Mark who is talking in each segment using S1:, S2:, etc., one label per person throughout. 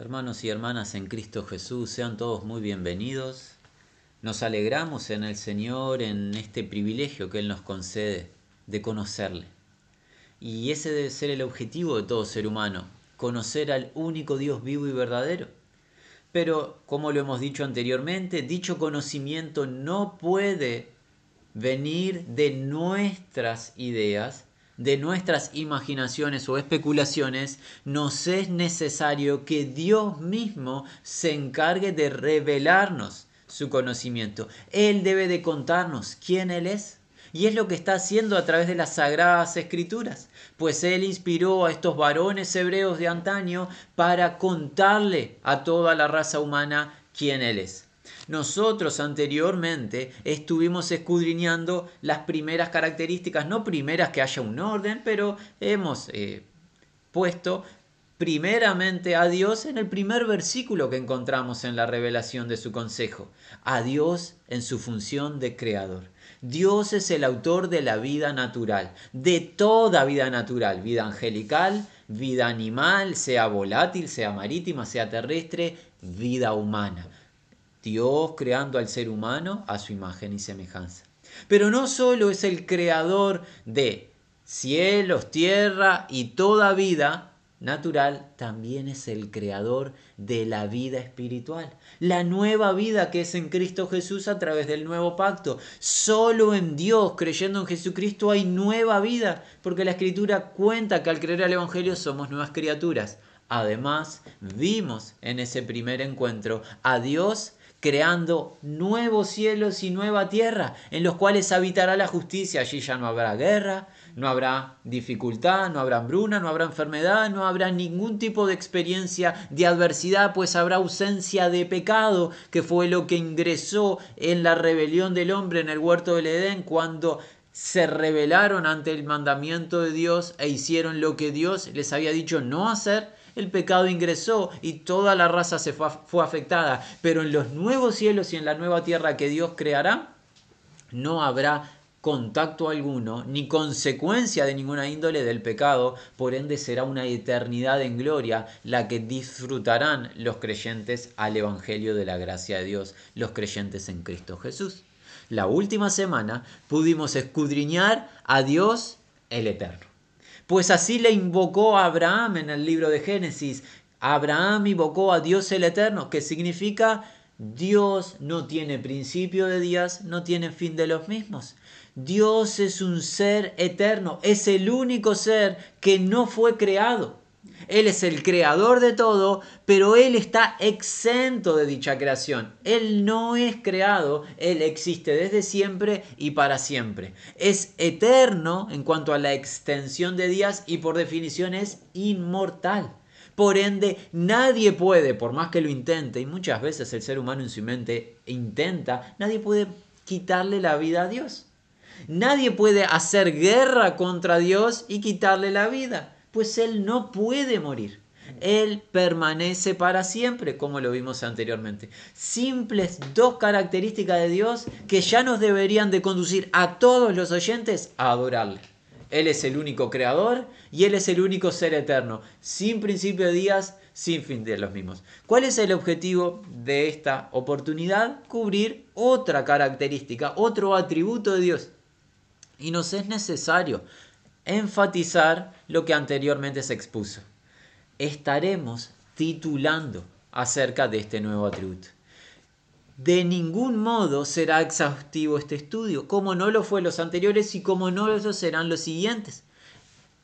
S1: Hermanos y hermanas en Cristo Jesús, sean todos muy bienvenidos. Nos alegramos en el Señor en este privilegio que Él nos concede de conocerle. Y ese debe ser el objetivo de todo ser humano, conocer al único Dios vivo y verdadero. Pero, como lo hemos dicho anteriormente, dicho conocimiento no puede venir de nuestras ideas, de nuestras imaginaciones o especulaciones, nos es necesario que Dios mismo se encargue de revelarnos su conocimiento. Él debe de contarnos quién Él es. Y es lo que está haciendo a través de las sagradas escrituras, pues Él inspiró a estos varones hebreos de antaño para contarle a toda la raza humana quién Él es. Nosotros anteriormente estuvimos escudriñando las primeras características, no primeras que haya un orden, pero hemos eh, puesto primeramente a Dios en el primer versículo que encontramos en la revelación de su consejo, a Dios en su función de creador. Dios es el autor de la vida natural, de toda vida natural, vida angelical, vida animal, sea volátil, sea marítima, sea terrestre, vida humana. Dios creando al ser humano a su imagen y semejanza. Pero no solo es el creador de cielos, tierra y toda vida natural, también es el creador de la vida espiritual, la nueva vida que es en Cristo Jesús a través del nuevo pacto. Solo en Dios, creyendo en Jesucristo, hay nueva vida, porque la Escritura cuenta que al creer al Evangelio somos nuevas criaturas. Además, vimos en ese primer encuentro a Dios creando nuevos cielos y nueva tierra, en los cuales habitará la justicia. Allí ya no habrá guerra, no habrá dificultad, no habrá hambruna, no habrá enfermedad, no habrá ningún tipo de experiencia de adversidad, pues habrá ausencia de pecado, que fue lo que ingresó en la rebelión del hombre en el huerto del Edén cuando se rebelaron ante el mandamiento de Dios e hicieron lo que Dios les había dicho no hacer el pecado ingresó y toda la raza se fue, fue afectada. Pero en los nuevos cielos y en la nueva tierra que Dios creará, no habrá contacto alguno, ni consecuencia de ninguna índole del pecado, por ende será una eternidad en gloria la que disfrutarán los creyentes al Evangelio de la gracia de Dios, los creyentes en Cristo Jesús. La última semana pudimos escudriñar a Dios el Eterno. Pues así le invocó a Abraham en el libro de Génesis. Abraham invocó a Dios el Eterno, que significa Dios no tiene principio de días, no tiene fin de los mismos. Dios es un ser eterno, es el único ser que no fue creado. Él es el creador de todo, pero Él está exento de dicha creación. Él no es creado, Él existe desde siempre y para siempre. Es eterno en cuanto a la extensión de días y por definición es inmortal. Por ende, nadie puede, por más que lo intente, y muchas veces el ser humano en su mente intenta, nadie puede quitarle la vida a Dios. Nadie puede hacer guerra contra Dios y quitarle la vida pues Él no puede morir. Él permanece para siempre, como lo vimos anteriormente. Simples dos características de Dios que ya nos deberían de conducir a todos los oyentes a adorarle. Él es el único creador y Él es el único ser eterno, sin principio de días, sin fin de los mismos. ¿Cuál es el objetivo de esta oportunidad? Cubrir otra característica, otro atributo de Dios. Y nos es necesario enfatizar lo que anteriormente se expuso. Estaremos titulando acerca de este nuevo atributo. De ningún modo será exhaustivo este estudio, como no lo fue los anteriores y como no lo serán los siguientes.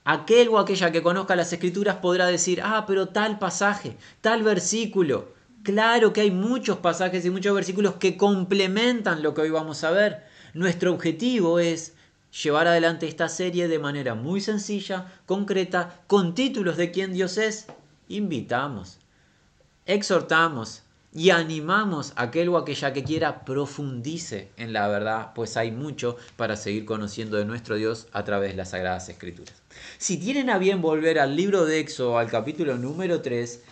S1: Aquel o aquella que conozca las escrituras podrá decir, ah, pero tal pasaje, tal versículo. Claro que hay muchos pasajes y muchos versículos que complementan lo que hoy vamos a ver. Nuestro objetivo es llevar adelante esta serie de manera muy sencilla, concreta, con títulos de quién Dios es. Invitamos, exhortamos y animamos a aquel o aquella que quiera profundice en la verdad, pues hay mucho para seguir conociendo de nuestro Dios a través de las Sagradas Escrituras. Si tienen a bien volver al libro de Éxodo, al capítulo número 3,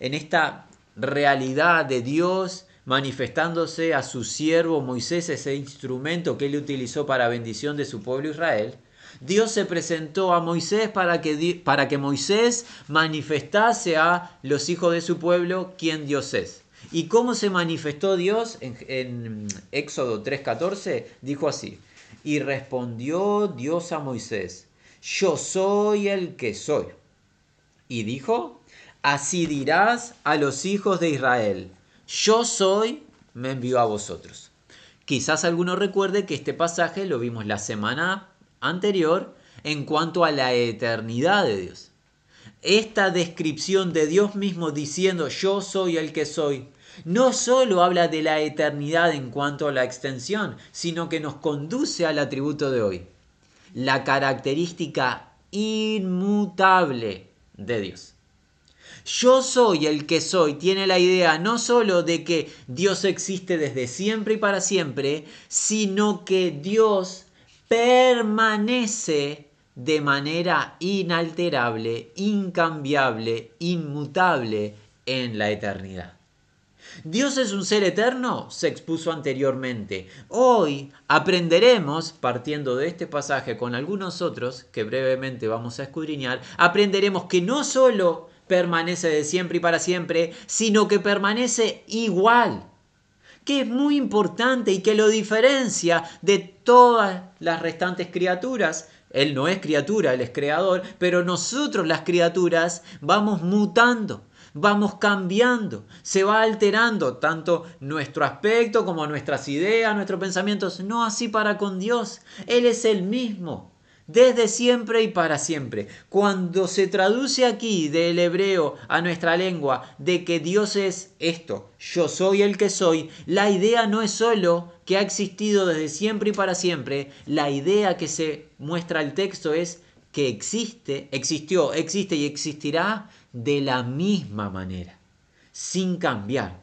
S1: en esta realidad de Dios, manifestándose a su siervo Moisés, ese instrumento que él utilizó para bendición de su pueblo Israel, Dios se presentó a Moisés para que, para que Moisés manifestase a los hijos de su pueblo quién Dios es. ¿Y cómo se manifestó Dios? En, en Éxodo 3:14 dijo así, y respondió Dios a Moisés, yo soy el que soy. Y dijo, así dirás a los hijos de Israel, yo soy, me envió a vosotros. Quizás alguno recuerde que este pasaje lo vimos la semana anterior en cuanto a la eternidad de Dios. Esta descripción de Dios mismo diciendo yo soy el que soy, no solo habla de la eternidad en cuanto a la extensión, sino que nos conduce al atributo de hoy, la característica inmutable de Dios. Yo soy el que soy tiene la idea no solo de que Dios existe desde siempre y para siempre, sino que Dios permanece de manera inalterable, incambiable, inmutable en la eternidad. ¿Dios es un ser eterno? Se expuso anteriormente. Hoy aprenderemos, partiendo de este pasaje con algunos otros que brevemente vamos a escudriñar, aprenderemos que no solo permanece de siempre y para siempre, sino que permanece igual, que es muy importante y que lo diferencia de todas las restantes criaturas. Él no es criatura, Él es creador, pero nosotros las criaturas vamos mutando, vamos cambiando, se va alterando tanto nuestro aspecto como nuestras ideas, nuestros pensamientos. No así para con Dios, Él es el mismo desde siempre y para siempre. Cuando se traduce aquí del hebreo a nuestra lengua de que Dios es esto, yo soy el que soy, la idea no es solo que ha existido desde siempre y para siempre, la idea que se muestra el texto es que existe, existió, existe y existirá de la misma manera, sin cambiar.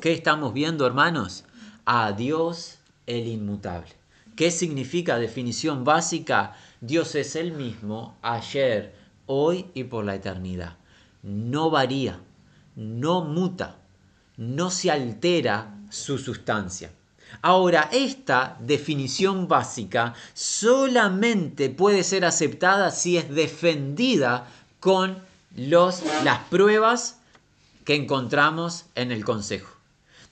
S1: ¿Qué estamos viendo, hermanos? A Dios el inmutable. ¿Qué significa definición básica? Dios es el mismo ayer, hoy y por la eternidad. No varía, no muta, no se altera su sustancia. Ahora, esta definición básica solamente puede ser aceptada si es defendida con los, las pruebas que encontramos en el consejo.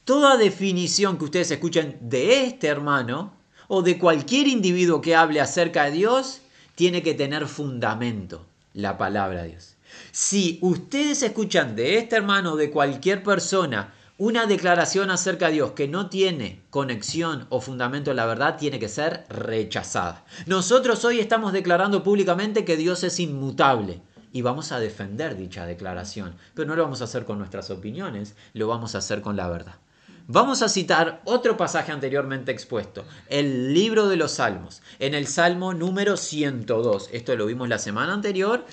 S1: Toda definición que ustedes escuchen de este hermano o de cualquier individuo que hable acerca de Dios, tiene que tener fundamento, la palabra de Dios. Si ustedes escuchan de este hermano o de cualquier persona una declaración acerca de Dios que no tiene conexión o fundamento en la verdad, tiene que ser rechazada. Nosotros hoy estamos declarando públicamente que Dios es inmutable y vamos a defender dicha declaración, pero no lo vamos a hacer con nuestras opiniones, lo vamos a hacer con la verdad. Vamos a citar otro pasaje anteriormente expuesto, el libro de los Salmos, en el Salmo número 102. Esto lo vimos la semana anterior,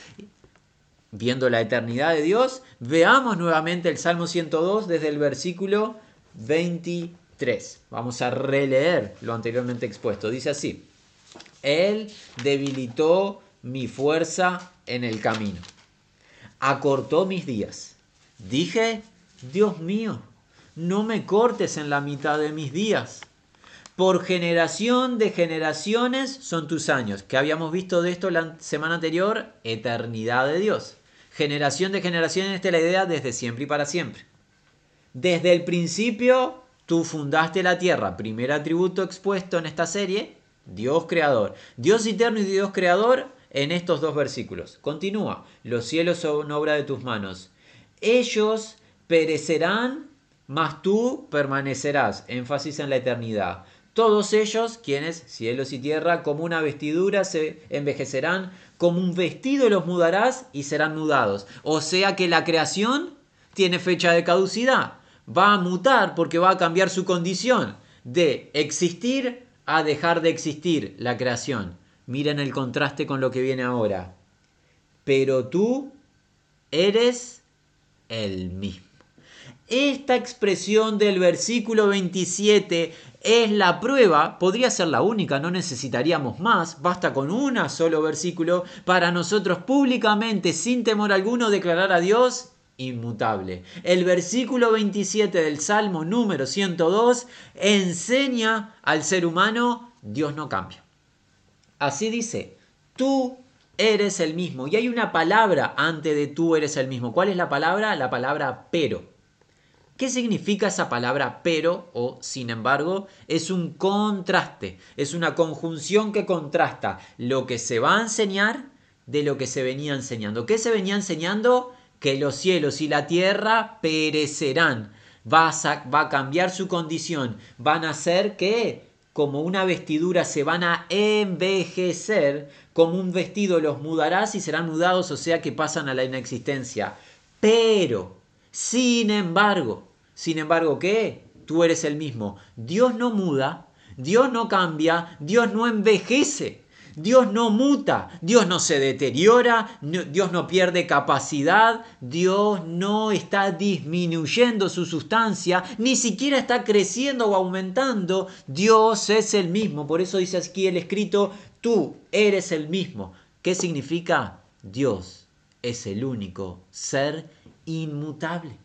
S1: viendo la eternidad de Dios. Veamos nuevamente el Salmo 102 desde el versículo 23. Vamos a releer lo anteriormente expuesto. Dice así, Él debilitó mi fuerza en el camino, acortó mis días. Dije, Dios mío, no me cortes en la mitad de mis días. Por generación de generaciones son tus años. Que habíamos visto de esto la semana anterior, eternidad de Dios. Generación de generaciones, esta es la idea desde siempre y para siempre. Desde el principio tú fundaste la tierra. Primer atributo expuesto en esta serie, Dios creador. Dios eterno y Dios creador en estos dos versículos. Continúa, los cielos son obra de tus manos. Ellos perecerán mas tú permanecerás, énfasis en la eternidad. Todos ellos, quienes, cielos y tierra, como una vestidura se envejecerán, como un vestido los mudarás y serán mudados. O sea que la creación tiene fecha de caducidad, va a mutar porque va a cambiar su condición de existir a dejar de existir la creación. Miren el contraste con lo que viene ahora. Pero tú eres el mismo. Esta expresión del versículo 27 es la prueba, podría ser la única, no necesitaríamos más, basta con un solo versículo para nosotros públicamente, sin temor alguno, declarar a Dios inmutable. El versículo 27 del Salmo número 102 enseña al ser humano, Dios no cambia. Así dice, tú eres el mismo. Y hay una palabra antes de tú eres el mismo. ¿Cuál es la palabra? La palabra pero. ¿Qué significa esa palabra pero o sin embargo? Es un contraste, es una conjunción que contrasta lo que se va a enseñar de lo que se venía enseñando. ¿Qué se venía enseñando? Que los cielos y la tierra perecerán. Va a, va a cambiar su condición. Van a ser que como una vestidura se van a envejecer, como un vestido los mudarás y serán mudados, o sea que pasan a la inexistencia. Pero, sin embargo, sin embargo, ¿qué? Tú eres el mismo. Dios no muda, Dios no cambia, Dios no envejece. Dios no muta, Dios no se deteriora, Dios no pierde capacidad, Dios no está disminuyendo su sustancia, ni siquiera está creciendo o aumentando. Dios es el mismo. Por eso dice aquí el escrito, tú eres el mismo. ¿Qué significa? Dios es el único ser inmutable.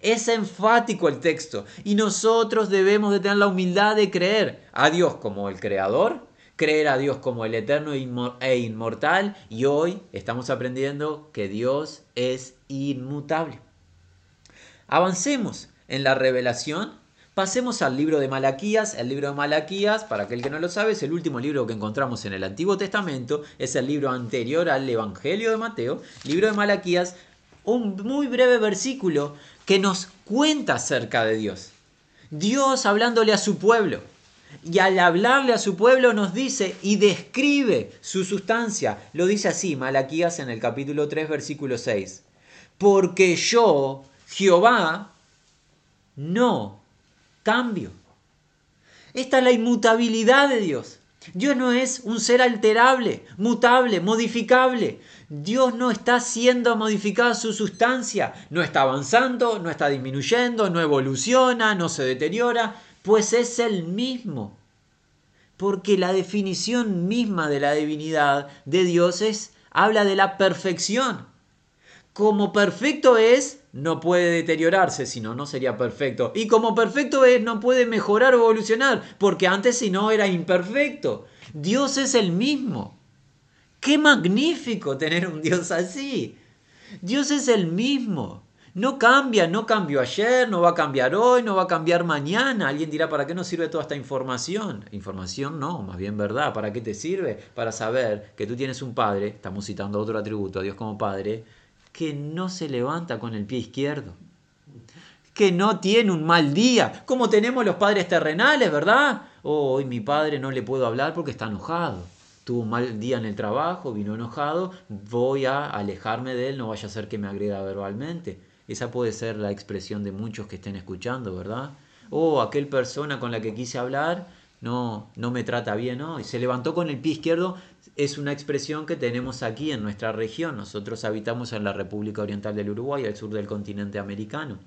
S1: Es enfático el texto y nosotros debemos de tener la humildad de creer a Dios como el creador, creer a Dios como el eterno e inmortal y hoy estamos aprendiendo que Dios es inmutable. Avancemos en la revelación. Pasemos al libro de Malaquías. El libro de Malaquías, para aquel que no lo sabe, es el último libro que encontramos en el Antiguo Testamento. Es el libro anterior al Evangelio de Mateo. Libro de Malaquías, un muy breve versículo que nos cuenta acerca de Dios. Dios hablándole a su pueblo. Y al hablarle a su pueblo nos dice y describe su sustancia. Lo dice así, Malaquías en el capítulo 3, versículo 6. Porque yo, Jehová, no cambio. Esta es la inmutabilidad de Dios. Dios no es un ser alterable, mutable, modificable. Dios no está siendo modificada su sustancia, no está avanzando, no está disminuyendo, no evoluciona, no se deteriora pues es el mismo. Porque la definición misma de la divinidad de Dios es, habla de la perfección. Como perfecto es, no puede deteriorarse, si no, no sería perfecto. Y como perfecto es, no puede mejorar o evolucionar, porque antes si no era imperfecto. Dios es el mismo. Qué magnífico tener un Dios así. Dios es el mismo. No cambia, no cambió ayer, no va a cambiar hoy, no va a cambiar mañana. Alguien dirá, ¿para qué nos sirve toda esta información? Información no, más bien verdad. ¿Para qué te sirve? Para saber que tú tienes un padre, estamos citando otro atributo a Dios como padre, que no se levanta con el pie izquierdo. Que no tiene un mal día, como tenemos los padres terrenales, ¿verdad? Oh, hoy mi padre no le puedo hablar porque está enojado tuvo un mal día en el trabajo, vino enojado, voy a alejarme de él, no vaya a ser que me agreda verbalmente. Esa puede ser la expresión de muchos que estén escuchando, ¿verdad? Oh, aquel persona con la que quise hablar no, no me trata bien, ¿no? Y se levantó con el pie izquierdo es una expresión que tenemos aquí en nuestra región. Nosotros habitamos en la República Oriental del Uruguay, al sur del continente americano.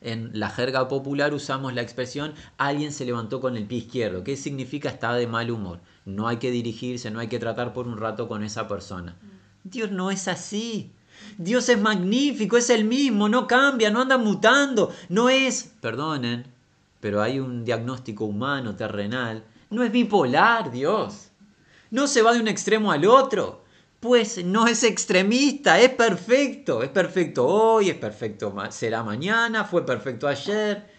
S1: En la jerga popular usamos la expresión alguien se levantó con el pie izquierdo. ¿Qué significa está de mal humor? No hay que dirigirse, no hay que tratar por un rato con esa persona. Dios no es así. Dios es magnífico, es el mismo, no cambia, no anda mutando, no es, perdonen, pero hay un diagnóstico humano, terrenal, no es bipolar Dios, no se va de un extremo al otro, pues no es extremista, es perfecto, es perfecto hoy, es perfecto, será mañana, fue perfecto ayer,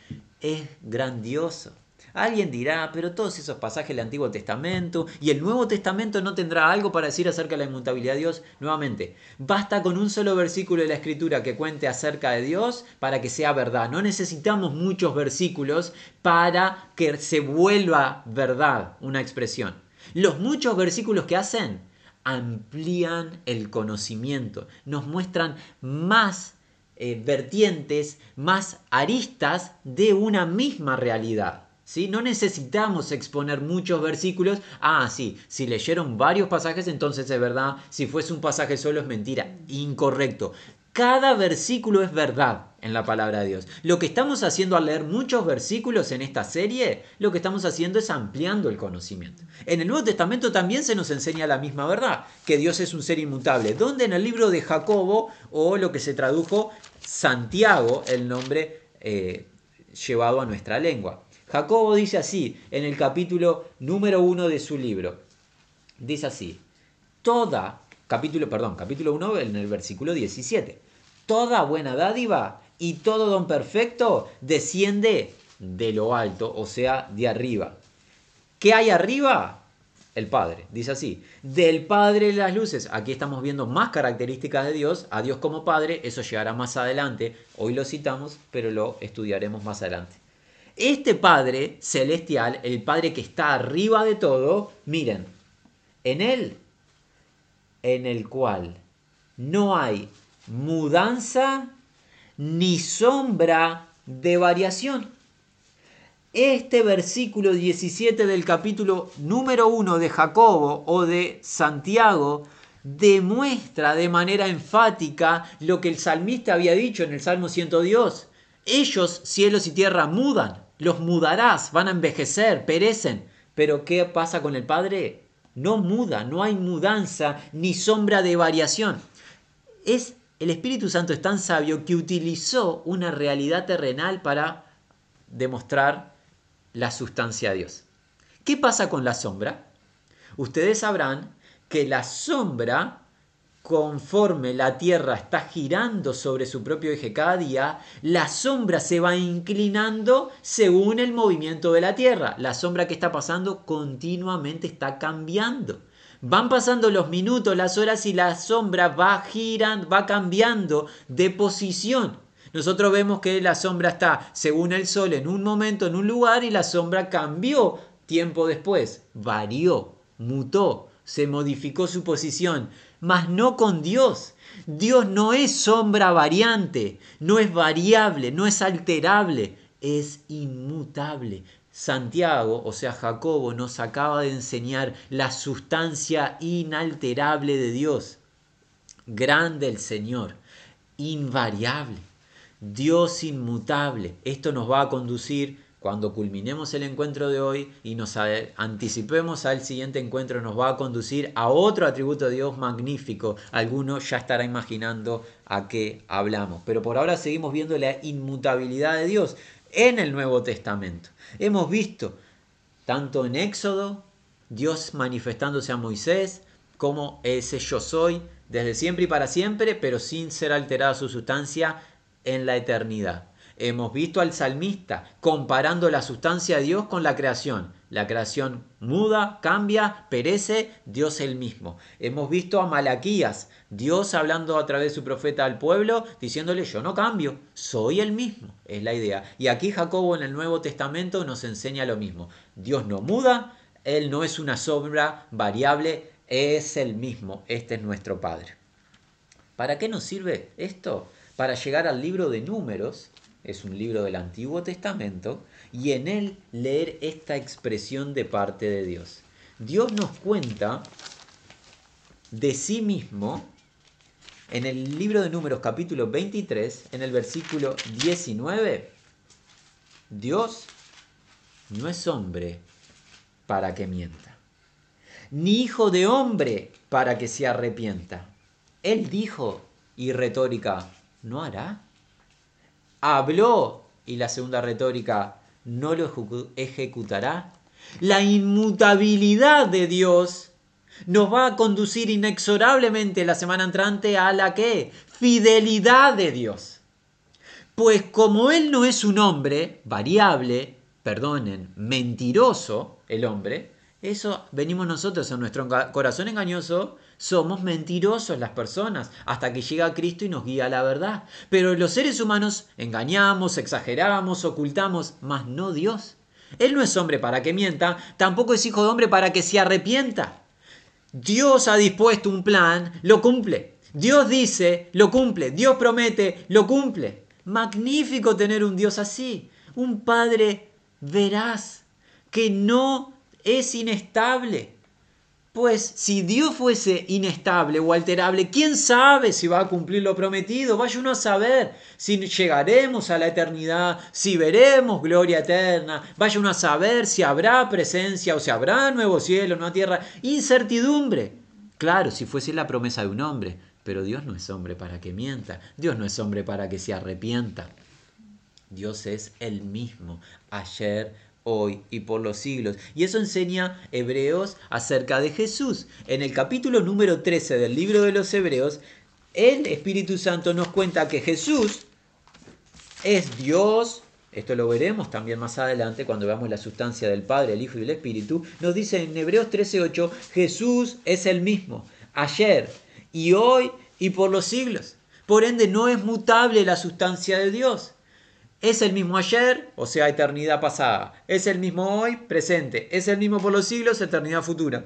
S1: es grandioso. Alguien dirá, pero todos esos pasajes del Antiguo Testamento y el Nuevo Testamento no tendrá algo para decir acerca de la inmutabilidad de Dios. Nuevamente, basta con un solo versículo de la Escritura que cuente acerca de Dios para que sea verdad. No necesitamos muchos versículos para que se vuelva verdad una expresión. Los muchos versículos que hacen amplían el conocimiento, nos muestran más eh, vertientes, más aristas de una misma realidad. No necesitamos exponer muchos versículos. Ah, sí, si leyeron varios pasajes, entonces es verdad. Si fuese un pasaje solo es mentira. Incorrecto. Cada versículo es verdad en la palabra de Dios. Lo que estamos haciendo al leer muchos versículos en esta serie, lo que estamos haciendo es ampliando el conocimiento. En el Nuevo Testamento también se nos enseña la misma verdad, que Dios es un ser inmutable. ¿Dónde? En el libro de Jacobo, o lo que se tradujo Santiago, el nombre eh, llevado a nuestra lengua. Jacobo dice así en el capítulo número uno de su libro. Dice así, toda, capítulo, perdón, capítulo 1 en el versículo 17, toda buena dádiva y todo don perfecto desciende de lo alto, o sea, de arriba. ¿Qué hay arriba? El Padre. Dice así, del Padre de las luces. Aquí estamos viendo más características de Dios, a Dios como Padre, eso llegará más adelante. Hoy lo citamos, pero lo estudiaremos más adelante. Este Padre celestial, el Padre que está arriba de todo, miren, en Él, en el cual no hay mudanza ni sombra de variación. Este versículo 17 del capítulo número 1 de Jacobo o de Santiago demuestra de manera enfática lo que el salmista había dicho en el Salmo 102. Ellos, cielos y tierra, mudan, los mudarás, van a envejecer, perecen. Pero ¿qué pasa con el Padre? No muda, no hay mudanza ni sombra de variación. Es el Espíritu Santo es tan sabio que utilizó una realidad terrenal para demostrar la sustancia de Dios. ¿Qué pasa con la sombra? Ustedes sabrán que la sombra, conforme la Tierra está girando sobre su propio eje cada día, la sombra se va inclinando según el movimiento de la Tierra. La sombra que está pasando continuamente está cambiando. Van pasando los minutos, las horas y la sombra va girando, va cambiando de posición. Nosotros vemos que la sombra está, según el sol, en un momento, en un lugar y la sombra cambió tiempo después, varió, mutó, se modificó su posición, mas no con Dios. Dios no es sombra variante, no es variable, no es alterable, es inmutable. Santiago, o sea, Jacobo, nos acaba de enseñar la sustancia inalterable de Dios. Grande el Señor, invariable, Dios inmutable. Esto nos va a conducir cuando culminemos el encuentro de hoy y nos anticipemos al siguiente encuentro, nos va a conducir a otro atributo de Dios magnífico. Alguno ya estará imaginando a qué hablamos. Pero por ahora seguimos viendo la inmutabilidad de Dios en el Nuevo Testamento. Hemos visto tanto en Éxodo, Dios manifestándose a Moisés, como ese yo soy desde siempre y para siempre, pero sin ser alterada su sustancia en la eternidad. Hemos visto al salmista comparando la sustancia de Dios con la creación. La creación muda, cambia, perece, Dios el mismo. Hemos visto a Malaquías, Dios hablando a través de su profeta al pueblo, diciéndole yo no cambio, soy el mismo, es la idea. Y aquí Jacobo en el Nuevo Testamento nos enseña lo mismo. Dios no muda, Él no es una sombra variable, es el mismo, este es nuestro Padre. ¿Para qué nos sirve esto? Para llegar al libro de números, es un libro del Antiguo Testamento, y en él leer esta expresión de parte de Dios. Dios nos cuenta de sí mismo en el libro de números capítulo 23, en el versículo 19. Dios no es hombre para que mienta, ni hijo de hombre para que se arrepienta. Él dijo, y retórica, ¿no hará? Habló, y la segunda retórica, no lo ejecutará. La inmutabilidad de Dios nos va a conducir inexorablemente la semana entrante a la que? Fidelidad de Dios. Pues como Él no es un hombre variable, perdonen, mentiroso el hombre, eso venimos nosotros en nuestro corazón engañoso, somos mentirosos las personas hasta que llega Cristo y nos guía a la verdad. Pero los seres humanos engañamos, exageramos, ocultamos, mas no Dios. Él no es hombre para que mienta, tampoco es hijo de hombre para que se arrepienta. Dios ha dispuesto un plan, lo cumple. Dios dice, lo cumple. Dios promete, lo cumple. Magnífico tener un Dios así. Un Padre veraz, que no es inestable. Pues si Dios fuese inestable o alterable, ¿quién sabe si va a cumplir lo prometido? Vaya uno a saber si llegaremos a la eternidad, si veremos gloria eterna, vaya uno a saber si habrá presencia o si habrá nuevo cielo, nueva tierra. Incertidumbre. Claro, si fuese la promesa de un hombre, pero Dios no es hombre para que mienta, Dios no es hombre para que se arrepienta. Dios es el mismo, ayer, hoy y por los siglos. Y eso enseña Hebreos acerca de Jesús. En el capítulo número 13 del libro de los Hebreos, el Espíritu Santo nos cuenta que Jesús es Dios, esto lo veremos también más adelante cuando veamos la sustancia del Padre, el Hijo y el Espíritu, nos dice en Hebreos 13:8, Jesús es el mismo, ayer y hoy y por los siglos. Por ende, no es mutable la sustancia de Dios. Es el mismo ayer, o sea, eternidad pasada. Es el mismo hoy, presente. Es el mismo por los siglos, eternidad futura.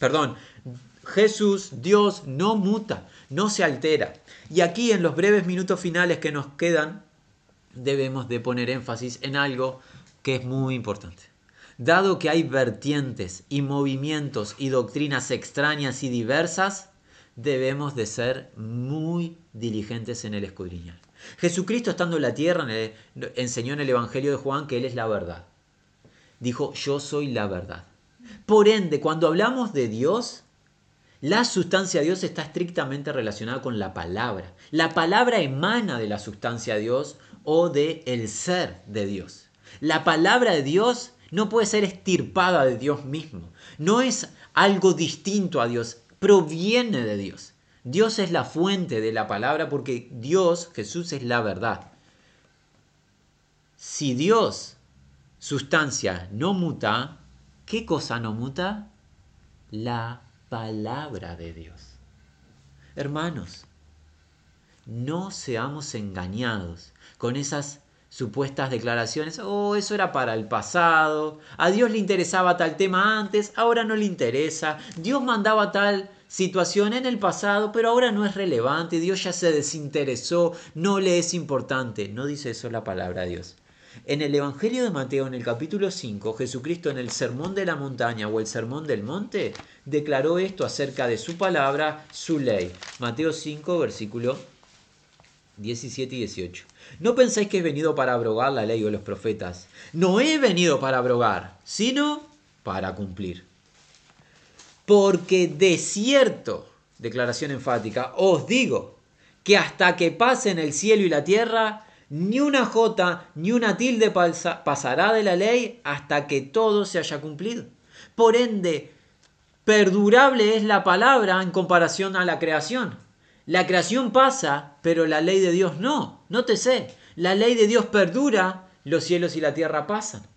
S1: Perdón, Jesús, Dios, no muta, no se altera. Y aquí en los breves minutos finales que nos quedan, debemos de poner énfasis en algo que es muy importante. Dado que hay vertientes y movimientos y doctrinas extrañas y diversas, debemos de ser muy diligentes en el escudriñar. Jesucristo estando en la tierra enseñó en el Evangelio de Juan que Él es la verdad. Dijo, yo soy la verdad. Por ende, cuando hablamos de Dios, la sustancia de Dios está estrictamente relacionada con la palabra. La palabra emana de la sustancia de Dios o de el ser de Dios. La palabra de Dios no puede ser estirpada de Dios mismo. No es algo distinto a Dios, proviene de Dios. Dios es la fuente de la palabra porque Dios, Jesús, es la verdad. Si Dios, sustancia, no muta, ¿qué cosa no muta? La palabra de Dios. Hermanos, no seamos engañados con esas supuestas declaraciones, oh, eso era para el pasado, a Dios le interesaba tal tema antes, ahora no le interesa, Dios mandaba tal situación en el pasado, pero ahora no es relevante, Dios ya se desinteresó, no le es importante. No dice eso la palabra de Dios. En el Evangelio de Mateo, en el capítulo 5, Jesucristo en el Sermón de la Montaña o el Sermón del Monte, declaró esto acerca de su palabra, su ley. Mateo 5, versículo 17 y 18. No pensáis que he venido para abrogar la ley o los profetas. No he venido para abrogar, sino para cumplir. Porque de cierto, declaración enfática, os digo que hasta que pasen el cielo y la tierra, ni una jota ni una tilde pasará de la ley hasta que todo se haya cumplido. Por ende, perdurable es la palabra en comparación a la creación. La creación pasa, pero la ley de Dios no. No te sé. La ley de Dios perdura, los cielos y la tierra pasan.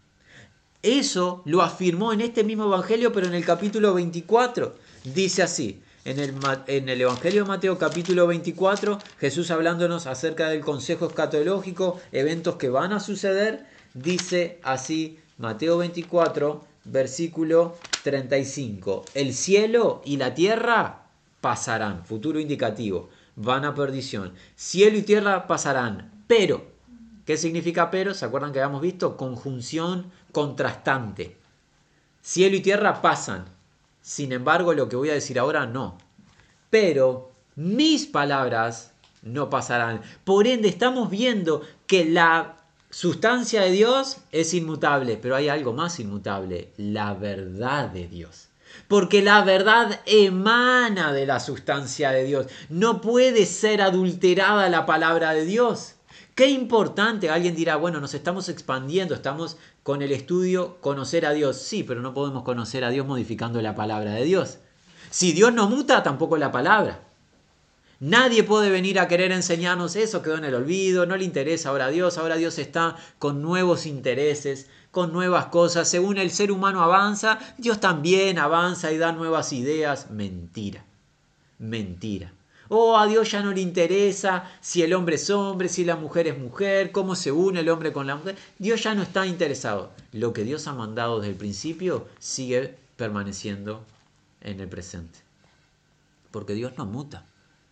S1: Eso lo afirmó en este mismo Evangelio, pero en el capítulo 24. Dice así, en el, en el, Evangelio de Mateo capítulo 24, Jesús hablándonos acerca del consejo escatológico, eventos que van a suceder, dice así, Mateo 24, versículo 35, el cielo y la tierra pasarán, futuro indicativo, van a perdición, cielo y tierra pasarán, pero ¿Qué significa pero? ¿Se acuerdan que habíamos visto? Conjunción contrastante. Cielo y tierra pasan. Sin embargo, lo que voy a decir ahora no. Pero mis palabras no pasarán. Por ende, estamos viendo que la sustancia de Dios es inmutable, pero hay algo más inmutable, la verdad de Dios. Porque la verdad emana de la sustancia de Dios. No puede ser adulterada la palabra de Dios. Qué importante, alguien dirá, bueno, nos estamos expandiendo, estamos con el estudio conocer a Dios. Sí, pero no podemos conocer a Dios modificando la palabra de Dios. Si Dios no muta, tampoco la palabra. Nadie puede venir a querer enseñarnos eso, quedó en el olvido, no le interesa ahora a Dios, ahora Dios está con nuevos intereses, con nuevas cosas. Según el ser humano avanza, Dios también avanza y da nuevas ideas. Mentira, mentira. Oh, a Dios ya no le interesa si el hombre es hombre, si la mujer es mujer, cómo se une el hombre con la mujer. Dios ya no está interesado. Lo que Dios ha mandado desde el principio sigue permaneciendo en el presente. Porque Dios no muta,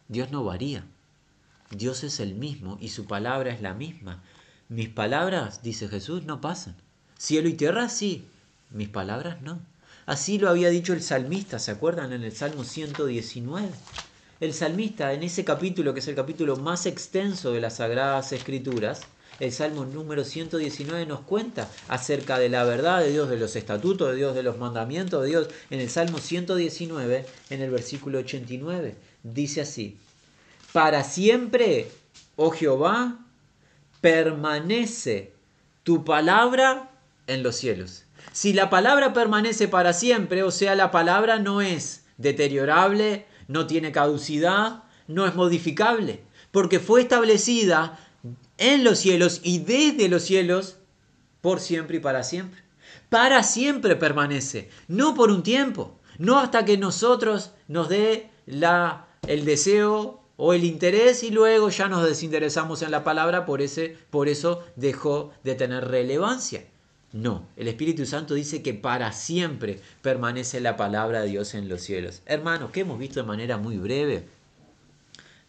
S1: Dios no varía. Dios es el mismo y su palabra es la misma. Mis palabras, dice Jesús, no pasan. Cielo y tierra sí, mis palabras no. Así lo había dicho el salmista, ¿se acuerdan? En el Salmo 119 el salmista en ese capítulo, que es el capítulo más extenso de las Sagradas Escrituras, el Salmo número 119 nos cuenta acerca de la verdad de Dios, de los estatutos de Dios, de los mandamientos de Dios. En el Salmo 119, en el versículo 89, dice así, para siempre, oh Jehová, permanece tu palabra en los cielos. Si la palabra permanece para siempre, o sea, la palabra no es deteriorable, no tiene caducidad, no es modificable, porque fue establecida en los cielos y desde los cielos por siempre y para siempre. Para siempre permanece, no por un tiempo, no hasta que nosotros nos dé la, el deseo o el interés y luego ya nos desinteresamos en la palabra, por, ese, por eso dejó de tener relevancia. No, el Espíritu Santo dice que para siempre permanece la palabra de Dios en los cielos. Hermanos, que hemos visto de manera muy breve,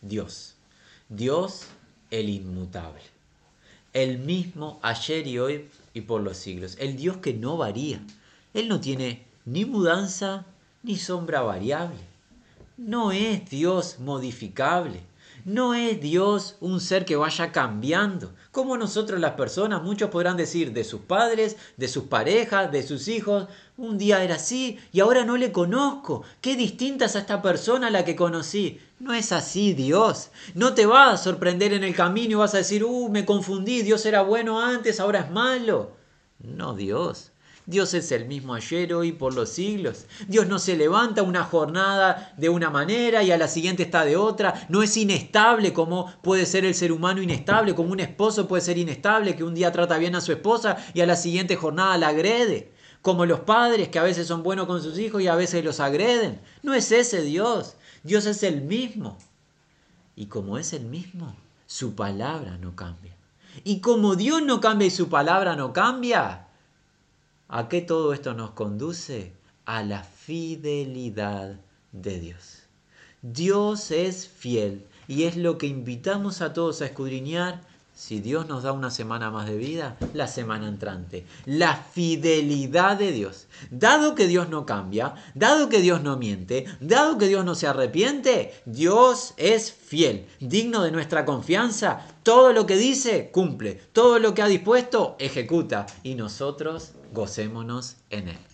S1: Dios, Dios el inmutable, el mismo ayer y hoy y por los siglos, el Dios que no varía. Él no tiene ni mudanza ni sombra variable. No es Dios modificable. No es Dios un ser que vaya cambiando. Como nosotros las personas, muchos podrán decir de sus padres, de sus parejas, de sus hijos, un día era así y ahora no le conozco. Qué distinta es a esta persona a la que conocí. No es así Dios. No te va a sorprender en el camino y vas a decir, uh, me confundí, Dios era bueno antes, ahora es malo. No Dios. Dios es el mismo ayer, hoy, por los siglos. Dios no se levanta una jornada de una manera y a la siguiente está de otra. No es inestable como puede ser el ser humano inestable, como un esposo puede ser inestable, que un día trata bien a su esposa y a la siguiente jornada la agrede. Como los padres que a veces son buenos con sus hijos y a veces los agreden. No es ese Dios. Dios es el mismo. Y como es el mismo, su palabra no cambia. Y como Dios no cambia y su palabra no cambia, ¿A qué todo esto nos conduce? A la fidelidad de Dios. Dios es fiel y es lo que invitamos a todos a escudriñar. Si Dios nos da una semana más de vida, la semana entrante. La fidelidad de Dios. Dado que Dios no cambia, dado que Dios no miente, dado que Dios no se arrepiente, Dios es fiel, digno de nuestra confianza. Todo lo que dice, cumple. Todo lo que ha dispuesto, ejecuta. Y nosotros gocémonos en Él.